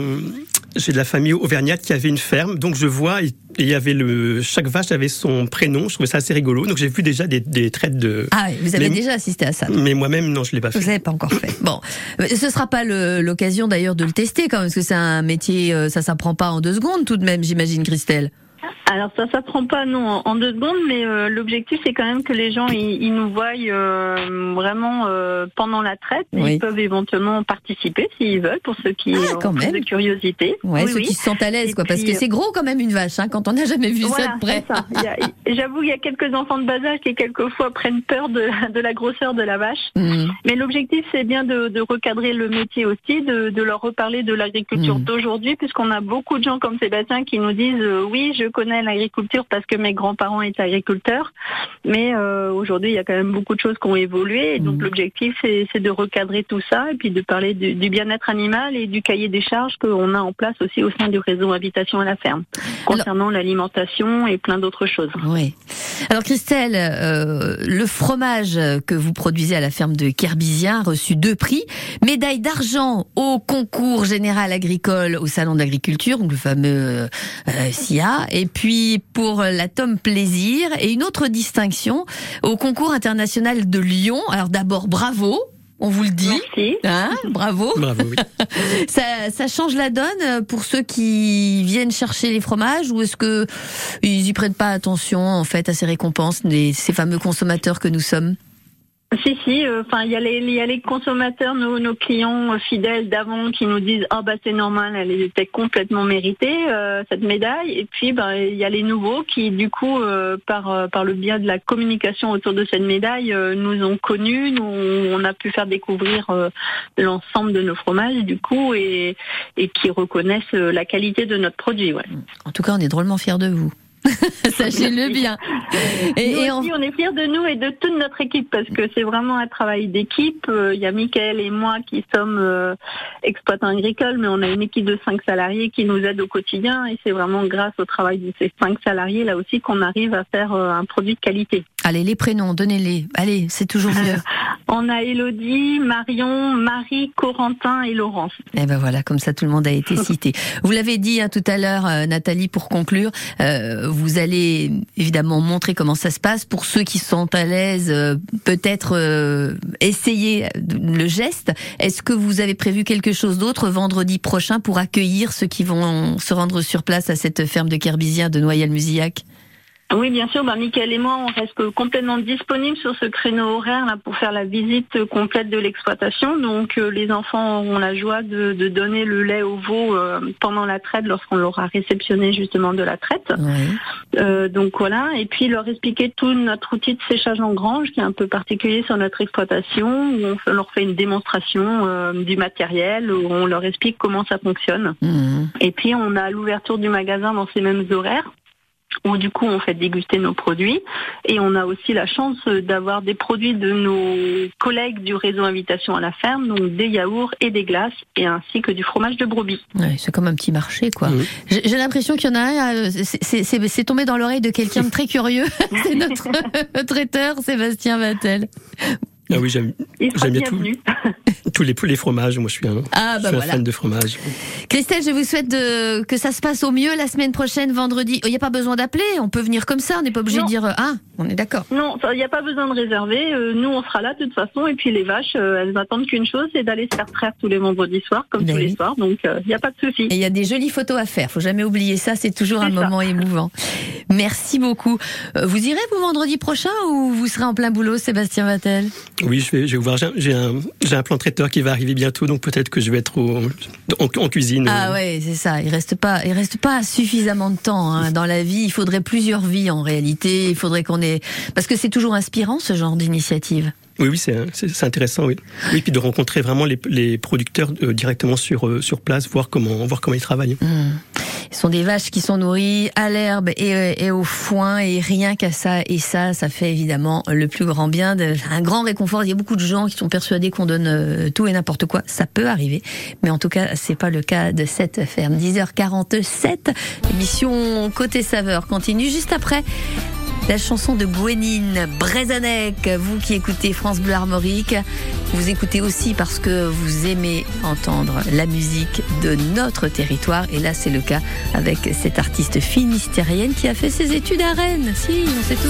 j'ai de la famille auvergnate qui avait une ferme, donc je vois il y avait le chaque vache avait son prénom. Je trouvais ça assez rigolo. Donc j'ai vu déjà des, des traites de. Ah oui, vous avez mais- déjà assisté à ça. Mais moi-même non, je l'ai pas fait. Vous n'avez pas encore fait. Bon, ce sera pas l'occasion d'ailleurs de le tester quand même, parce que c'est un métier, euh, ça s'apprend pas en deux secondes tout de même, j'imagine, Christelle. Alors ça s'apprend pas non en- deux secondes, mais euh, l'objectif c'est quand même que les gens ils, ils nous voient euh, vraiment euh, pendant la traite. Oui. Ils peuvent éventuellement participer s'ils veulent pour ceux qui Ah, ont plus de curiosité. Ouais, Oui, ceux oui. qui se sentent à l'aise, quoi, parce que c'est gros quand même une vache, hein, quand on n'a jamais vu ça de près. <laughs> J'avoue, il y a quelques enfants de bas âge qui quelquefois prennent peur de, de la grosseur de la vache. Mm. Mais l'objectif, c'est bien de, de recadrer le métier aussi, de, de leur reparler de l'agriculture Mm. d'aujourd'hui, puisqu'on a beaucoup de gens comme Sébastien qui nous disent oui, je connais l'agriculture parce que mes grands-parents étaient agriculteurs, mais euh, aujourd'hui, il y a quand même beaucoup de choses qui ont évolué. Et donc, Mm. l'objectif, c'est de recadrer tout ça et puis de parler du, du bien-être animal et du cahier des charges qu'on a en place aussi au sein du réseau Habitation à la ferme, concernant l'alimentation et plein d'autres choses. Oui. Alors Christelle, euh, le fromage que vous produisez à la ferme de Kerbisien a reçu deux prix. Médaille d'argent au concours général agricole au Salon donc le fameux euh, SIA. Et puis pour la tome plaisir et une autre distinction au concours international de Lyon. Alors d'abord bravo. On vous le dit. Hein bravo. Bravo, oui. <laughs> ça, ça change la donne pour ceux qui viennent chercher les fromages ou est-ce que ils y prennent pas attention en fait à ces récompenses, ces fameux consommateurs que nous sommes? Si, si, euh, enfin, il y, a les- y a les consommateurs, nos, clients euh, fidèles d'avant qui nous disent Ah, bah, c'est normal, elle était complètement méritée, euh, cette médaille. Et puis, bah, il y a les nouveaux qui, du coup, par, par le biais de la communication autour de cette médaille, nous ont connus, nous, on a pu faire découvrir l'ensemble de nos fromages, du coup, et, et qui reconnaissent la qualité de notre produit. Ouais. En tout cas, on est drôlement fiers de vous. <laughs> Sachez-le bien. Et, nous et aussi, on est fiers de nous et de toute notre équipe parce que c'est vraiment un travail d'équipe. Euh, Il y a Mickaël et moi qui sommes euh, exploitants agricoles, mais on a une équipe de cinq salariés qui nous aident au quotidien et c'est vraiment grâce au travail de ces cinq salariés là aussi qu'on arrive à faire euh, un produit de qualité. Allez, les prénoms, donnez-les. Allez, c'est toujours mieux. <laughs> On a Elodie, Marion, Marie, Corentin et Laurence. Et ben voilà, comme ça tout le monde a été cité. <laughs> Vous l'avez dit hein, tout à l'heure, euh, Nathalie, pour conclure, euh, vous allez évidemment montrer comment ça se passe. Pour ceux qui sont à l'aise, euh, peut-être euh, essayer le geste. Est-ce que vous avez prévu quelque chose d'autre vendredi prochain pour accueillir ceux qui vont se rendre sur place à cette ferme de Kerbisien de Noyal-Musillac? Oui, bien sûr. Ben, Mickaël et moi, on reste complètement disponibles sur ce créneau horaire là pour faire la visite complète de l'exploitation. Donc, euh, les enfants auront la joie de, de donner le lait au veau euh, pendant la traite, lorsqu'on l'aura réceptionné justement de la traite. Euh, donc voilà. Et puis leur expliquer tout notre outil de séchage en grange, qui est un peu particulier sur notre exploitation, où on leur fait une démonstration euh, du matériel, où on leur explique comment ça fonctionne. Et puis on a l'ouverture du magasin dans ces mêmes horaires où du coup on fait déguster nos produits et on a aussi la chance d'avoir des produits de nos collègues du réseau Invitation à la ferme, donc des yaourts et des glaces et ainsi que du fromage de brebis. Ouais, c'est comme un petit marché, quoi. J'ai j'ai l'impression qu'il y en a un, euh, c'est- c'est c'est- c'est tombé dans l'oreille de quelqu'un de très curieux. <laughs> c'est notre <laughs> traiteur, Sébastien Vattel. Ah oui, j'aime bien tout, <laughs> tous les, les fromages. Moi, je suis un, Ah, je bah suis un voilà. fan de fromage. Christelle, je vous souhaite de, que ça se passe au mieux la semaine prochaine, vendredi. Il n'y a pas besoin d'appeler, on peut venir comme ça, on n'est pas obligé Non. de dire euh, ah, on est d'accord. Non, il n'y a pas besoin de réserver. Euh, nous, on sera là de toute façon. Et puis les vaches, euh, elles attendent qu'une chose, c'est d'aller se faire traire tous les vendredis soirs, comme Ben tous oui. les soirs. Donc, il n'y a pas de souci. Et il y a des jolies photos à faire, faut jamais oublier ça, c'est toujours un ça. moment émouvant. Merci beaucoup. Euh, Vous irez vous vendredi prochain ou vous serez en plein boulot, Sébastien Vattel Oui, je vais, je vais voir. J'ai- un, j'ai un plan traiteur qui va arriver bientôt, donc peut-être que je vais être au- en, en cuisine. Ah ouais, c'est ça. Il reste pas, il reste pas suffisamment de temps hein. dans la vie. Il faudrait plusieurs vies en réalité. Il faudrait qu'on ait, parce que c'est toujours inspirant ce genre d'initiative. Oui, oui, c'est intéressant, oui. Oui, puis de rencontrer vraiment les, les producteurs euh, directement sur euh, sur place, voir comment voir comment ils travaillent. Ce sont des vaches qui sont nourries à l'herbe et, euh, et au foin et rien qu'à ça. Et ça, ça fait évidemment le plus grand bien, un grand réconfort. Il y a beaucoup de gens qui sont persuadés qu'on donne euh, tout et n'importe quoi. Ça peut arriver, mais en tout cas, c'est pas le cas de cette ferme. 10h47, l'émission Côté Saveur continue juste après. La chanson de Gwenine Brezanek, vous qui écoutez France Bleu Armorique, vous écoutez aussi parce que vous aimez entendre la musique de notre territoire. Et là, c'est le cas avec cette artiste finistérienne qui a fait ses études à Rennes. Si, on sait tout.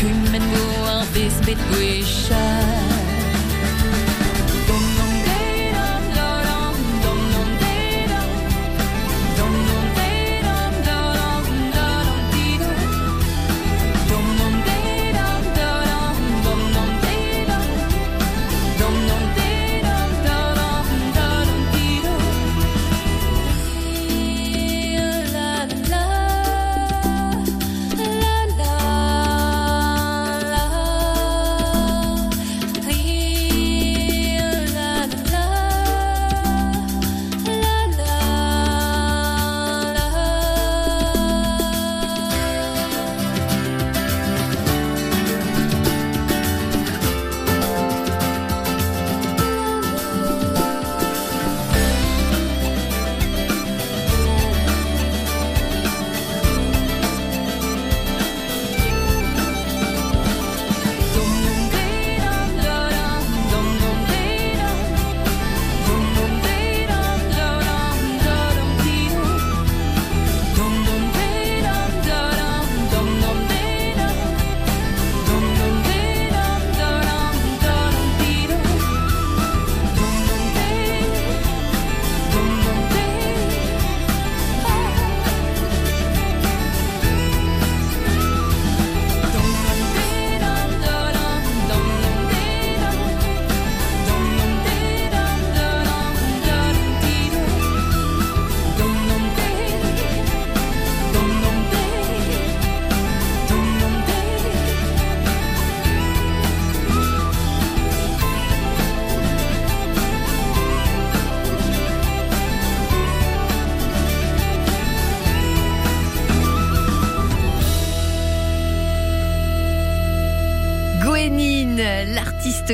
Plus mène-nous un baiser de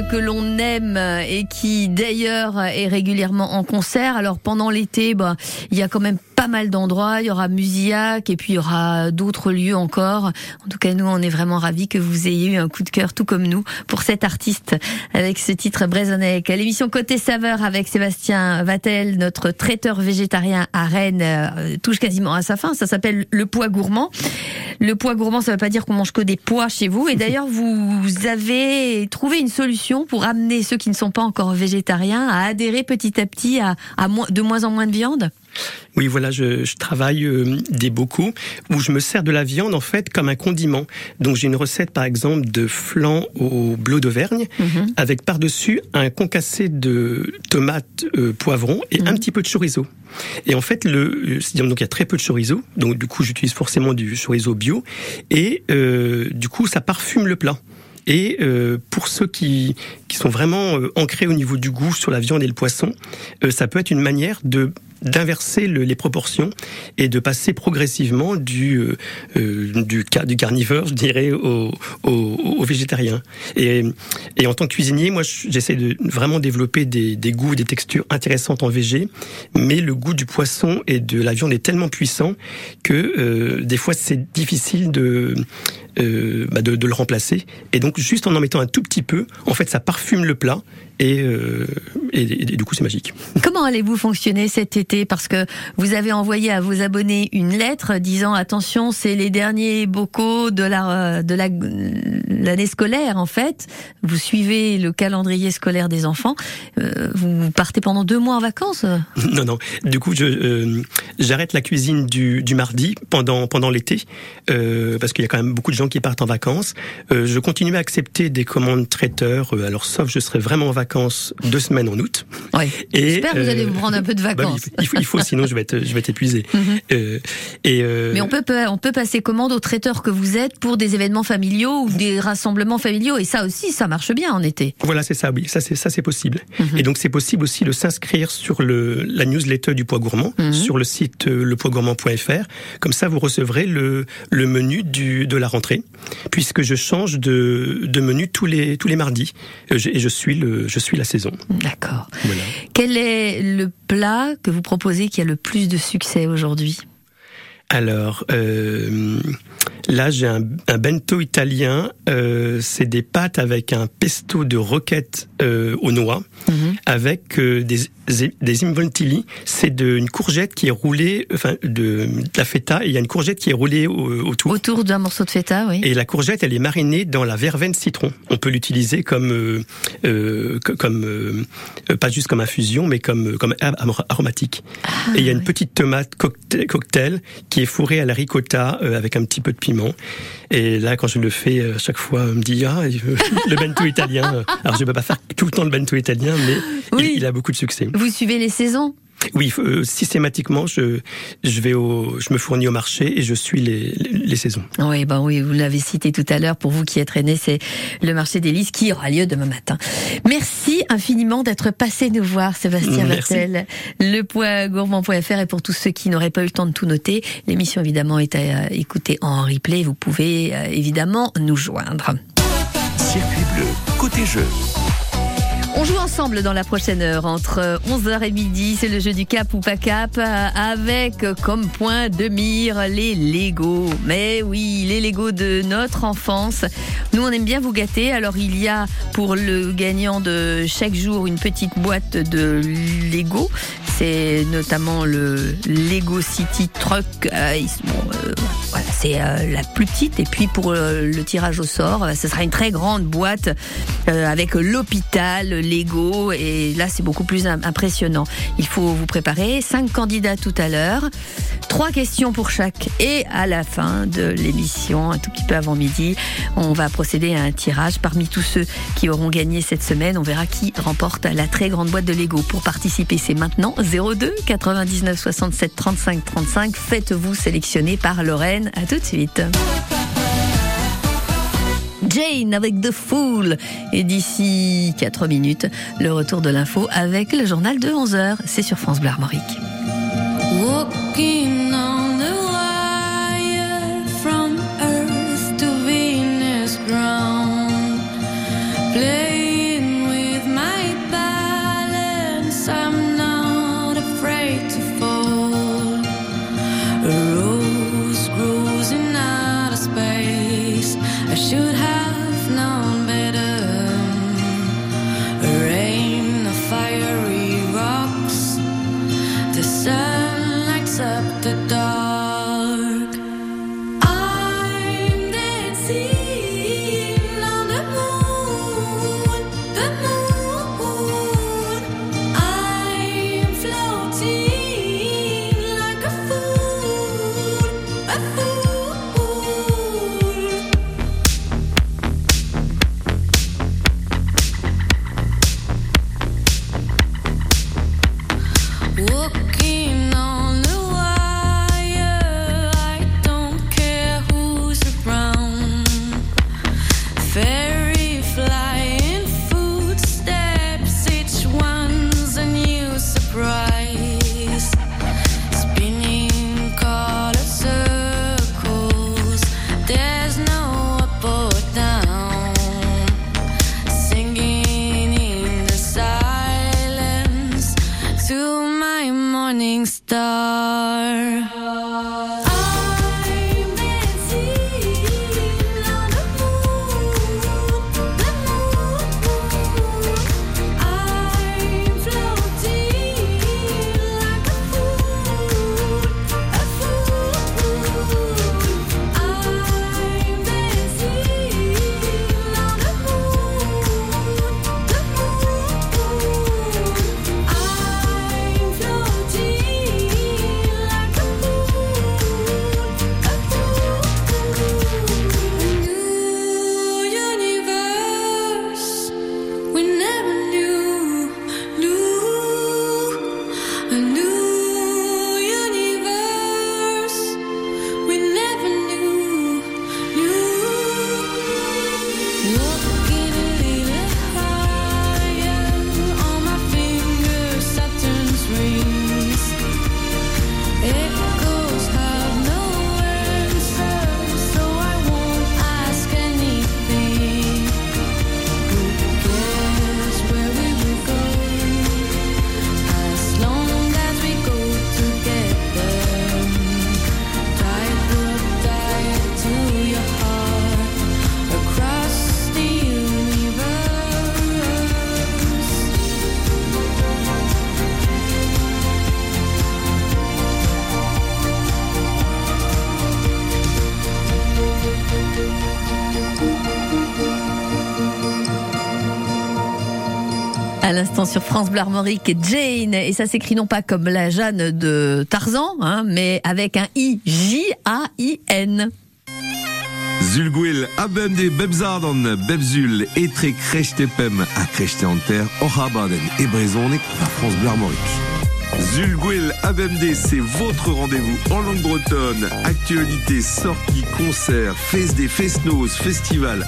que l'on aime et qui d'ailleurs est régulièrement en concert. Alors pendant l'été, bah, il y a quand même pas mal d'endroits. Il y aura Musiac et puis il y aura d'autres lieux encore. En tout cas, nous, on est vraiment ravis que vous ayez eu un coup de cœur, tout comme nous, pour cet artiste avec ce titre Brezonec. L'émission Côté Saveur avec Sébastien Vatel, notre traiteur végétarien à Rennes, euh, touche quasiment à sa fin. Ça s'appelle le poids gourmand. Le poids gourmand, ça veut pas dire qu'on mange que des pois chez vous. Et d'ailleurs, vous avez trouvé une solution pour amener ceux qui ne sont pas encore végétariens à adhérer petit à petit à, à de moins en moins de viande? Oui, voilà, je, je travaille euh, des bocaux où je me sers de la viande en fait comme un condiment. Donc j'ai une recette par exemple de flan au bleu d'Auvergne avec par-dessus un concassé de tomates, euh, poivrons et un petit peu de chorizo. Et en fait, le, donc il y a très peu de chorizo, donc du coup j'utilise forcément du chorizo bio et euh, du coup ça parfume le plat. Et euh, pour ceux qui, qui sont vraiment euh, ancrés au niveau du goût sur la viande et le poisson, euh, ça peut être une manière de d'inverser le- les proportions et de passer progressivement du euh, euh, du, du carnivore, je dirais, au, au, au végétarien. Et, et en tant que cuisinier, moi, je- j'essaie de vraiment développer des, des goûts, des textures intéressantes en végé, mais le goût du poisson et de la viande est tellement puissant que euh, des fois c'est difficile de euh, bah, de, de le remplacer. Et donc, juste en en mettant un tout petit peu, en fait, ça parfume le plat et, euh, et, et du coup, c'est magique. Comment allez-vous fonctionner cet été? Parce que vous avez envoyé à vos abonnés une lettre disant attention, c'est les derniers bocaux de la de la l'année scolaire en fait. Vous suivez le calendrier scolaire des enfants. Euh, vous partez pendant deux mois en vacances? <laughs> Non, non. Du coup, j'arrête la cuisine du, du mardi pendant pendant l'été parce qu'il y a quand même beaucoup de gens qui partent en vacances. Euh, je continue à accepter des commandes traiteurs. euh, alors, sauf je serai vraiment en vacances deux semaines en août. Et, J'espère que vous euh, allez vous prendre un peu de bah vacances. il, faut, il faut, sinon je vais être je vais être épuisé. <laughs> Mhm. Euh, et euh, Mais on peut on peut passer commande aux traiteurs que vous êtes pour des événements familiaux ou des rassemblements familiaux et ça aussi ça marche bien en été. Voilà, c'est ça, oui, ça c'est ça c'est possible. Mhm. Et donc c'est possible aussi de s'inscrire sur le la newsletter du poids gourmand Mhm. sur le site euh, lepoidsgourmand.fr. Comme ça, vous recevrez le le menu du de la rentrée, puisque je change de de menu tous les tous les mardis Euh, je- et je suis le je suis la saison. D'accord. Voilà. Quel est le plat que vous proposez qui a le plus de succès aujourd'hui? Alors euh, là, j'ai un, un bento italien. Euh, c'est des pâtes avec un pesto de roquette euh, aux noix, avec euh, des des involtilli. C'est de, une courgette qui est roulée, enfin de, de la feta. Et il y a une courgette qui est roulée au- autour. Autour d'un morceau de feta, oui. Et la courgette, elle est marinée dans la verveine citron. On peut l'utiliser comme, euh, euh, co- comme euh, pas juste comme infusion, mais comme comme herbe aromatique. et il y a une petite tomate cocktail, cocktail qui est fourrée à la ricotta euh, avec un petit peu de piment. Et là, quand je le fais, euh, à chaque fois, on me dit ah euh, <laughs> le bento italien. euh, Alors je peux pas faire tout le temps le bento italien, mais il, il a beaucoup de succès. Vous suivez les saisons? Oui, euh, systématiquement, je je vais au, je me fournis au marché et je suis les les, les saisons. Oui, ben oui, vous l'avez cité tout à l'heure. Pour vous qui êtes René, c'est le marché des Lys qui aura lieu demain matin. Merci infiniment d'être passé nous voir, Sébastien. Vattel. Lepoidsgourmand.fr et pour tous ceux qui n'auraient pas eu le temps de tout noter, l'émission évidemment est à écouter en replay. Vous pouvez euh, évidemment nous joindre. Circuit bleu, côté jeu. On joue ensemble dans la prochaine heure entre 11h et midi. C'est le jeu du cap ou pas cap euh, avec euh, comme point de mire les Lego. Mais oui, les Lego de notre enfance. Nous, on aime bien vous gâter. Alors, il y a pour le gagnant de chaque jour une petite boîte de Lego. C'est notamment le Lego City Truck. Euh, euh, c'est euh, la plus petite. Et puis pour euh, le tirage au sort, euh, ce sera une très grande boîte euh, avec l'hôpital, Lego. Et là, c'est beaucoup plus im- impressionnant. Il faut vous préparer. Cinq candidats tout à l'heure. Trois questions pour chaque. Et à la fin de l'émission, un tout petit peu avant midi, on va procéder à un tirage. Parmi tous ceux qui auront gagné cette semaine, on verra qui remporte la très grande boîte de Lego. Pour participer, c'est maintenant 02 99 67 35 35. Faites-vous sélectionner par Lorraine. À tout de suite. Jane avec The Fool. Et d'ici 4 minutes, le retour de l'info avec le journal de 11h. C'est sur France Bleu Armorique. l'instant sur France Bleu Armorique, Jane. Et ça s'écrit non pas comme la Jeanne de Tarzan, hein, mais avec un I, J-A-I-N. Zulguil abem de bebzardan bebzul etre krechtepem a krechtanter orabaden et brezonek à France Bleu Armorique. Zulguel ABMD, c'est votre rendez-vous en langue bretonne. Actualité, sorties, concerts, fest des festnos, festivals,